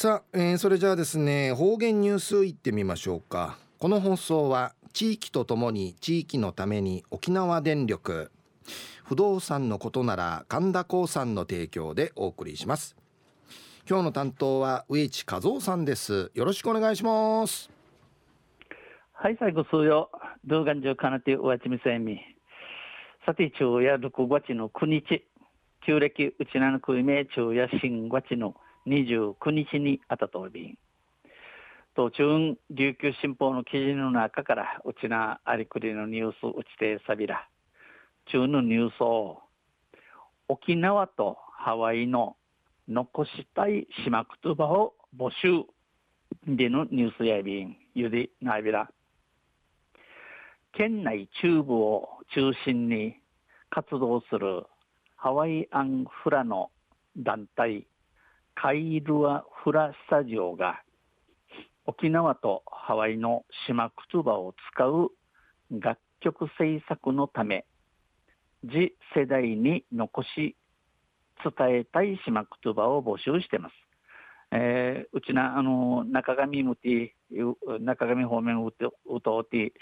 さあ、えー、それじゃあですね方言ニュースいってみましょうか。この放送は地域とともに地域のために沖縄電力不動産のことなら神田興産の提供でお送りします。今日の担当は植地和夫さんです。よろしくお願いします。はい最後数曜動画中かなておわちみせみ。さて昼夜6月の9日。旧暦うちなのくいめ昼夜新月の29日にあたとび途中琉球新報の記事の中からうちなありくりのニュースうちてさびら中のニュースを沖縄とハワイの残したい島言葉を募集。でのニュースやびんゆでなびら。県内中部を中心に活動するハワイアンフラの団体カイルアフラスタジオが沖縄とハワイの島言葉を使う楽曲制作のため次世代に残し伝えたい島言葉を募集してます。えー、うちなあの中上向き中上方面うとうとうて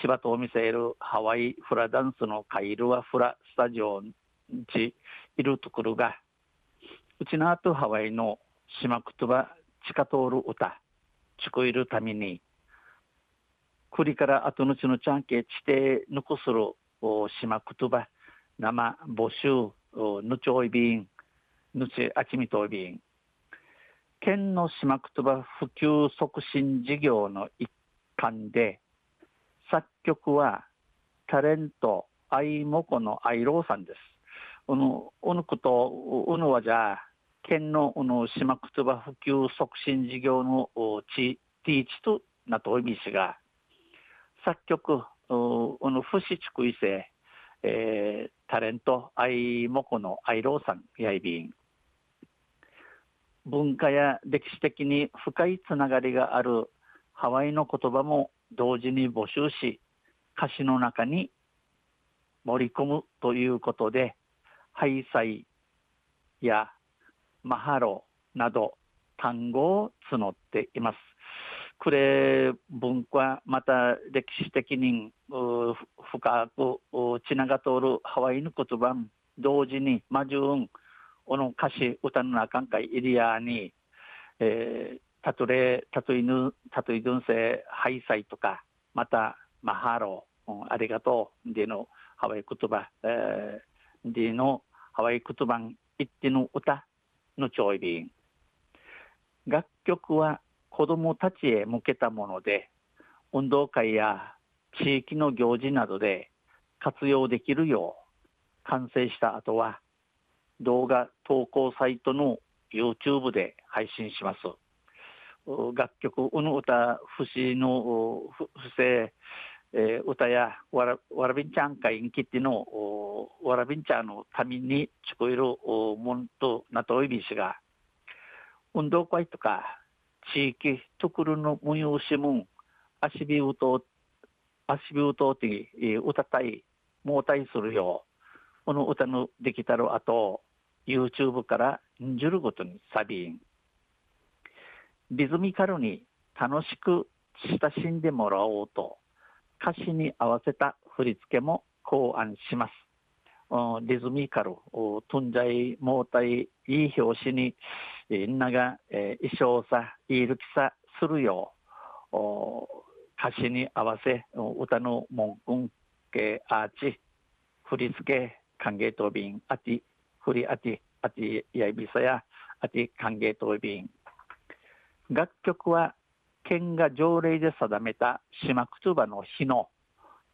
千葉とお店いるハワイフラダンスのカイルはフラスタジオにいるところがちなとハワイの島言葉地下通る歌聞こえるために栗から後のちのちゃんけ地底残する島言葉生募集ぬちょいびんぬちあちみといびん県の島言葉普及促進事業の一環で作曲はタレントアイモコのアイローさんです。おの、おのこと、おのはじゃ、県のおの島言葉普及促進事業の地、ティーチとなとおみしが、作曲、おの、不死地区異性、えー、タレント、アイモコのアイローさん、やいびん。文化や歴史的に深いつながりがあるハワイの言葉も同時に募集し歌詞の中に盛り込むということでハイサイやマハロなど単語を募っています。これ文化また歴史的に深くつながとおるハワイの言葉同時にマジューンこの歌詞歌の中んかいエリアに、えー、たとれ、たといぬ、たといどんせ、ハイサイとか、また、マハロー、ありがとう、でのハワイ言葉、えー、でのハワイ言葉言っての歌のちょいびん。楽曲は子供たちへ向けたもので、運動会や地域の行事などで活用できるよう完成した後は動画投稿サイトの YouTube で配信します。楽曲、うぬ歌、節の不正、えー、歌やわらわらびんちゃん会にきってのわらびんちゃんのために聞こえるもんとなといびしが、運動会とか地域ところの催しもん、足火うと、足火うとって歌たい、もうたいするよ、この歌のできたる後、YouTube からんじるごとにサビン。リズミカルに楽しく親しんでもらおうと、歌詞に合わせた振り付けも考案します。リズミカル、トンジャイ、モータイ、いい表紙に、みんなが、えー、衣装さ、いいるきさするよう、歌詞に合わせ、歌の文句、けアーチ、振り付け、歓迎答弁、あて、振りあて、あて、やいびさや、あて、歓迎答弁。楽曲は、県が条例で定めた島くつばの日の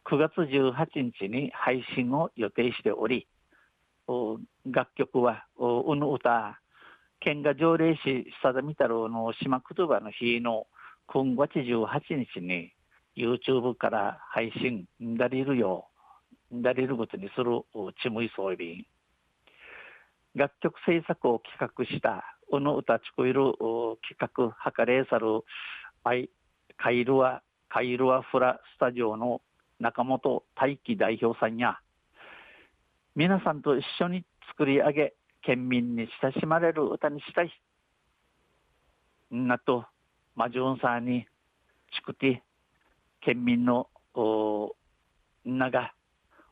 9月18日に配信を予定しており、楽曲は、うぬ歌、県が条例し定めたるの島くつばの日の9月18日に YouTube から配信だれるよう、だれることにするちむいそうびん。楽曲制作を企画したうぬ歌ちこいる企画はかれさるアイカイルアカイルアフラスタジオの中本大輝代表さんや皆さんと一緒に作り上げ県民に親しまれる歌にしたい。なとマジュンサーにちくて県民のなが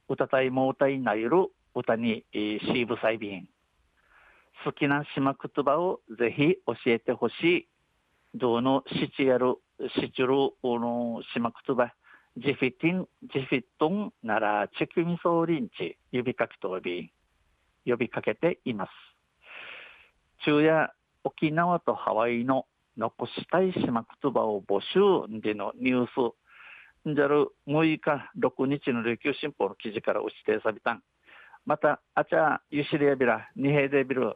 歌たいも歌いなゆる歌にシーブサイビン。好きな島言葉をぜひ教えてほしい。どうのしちやるしちゅるの島言葉ジフィティンジフィットンならチキミソーリンチ指かきとび呼びかけています。昼夜沖縄とハワイの残したい島言葉を募集でのニュースじゃる6日6日の琉球新報の記事から打ちてさびた。んまたあちゃゆしりやびら二平でビル。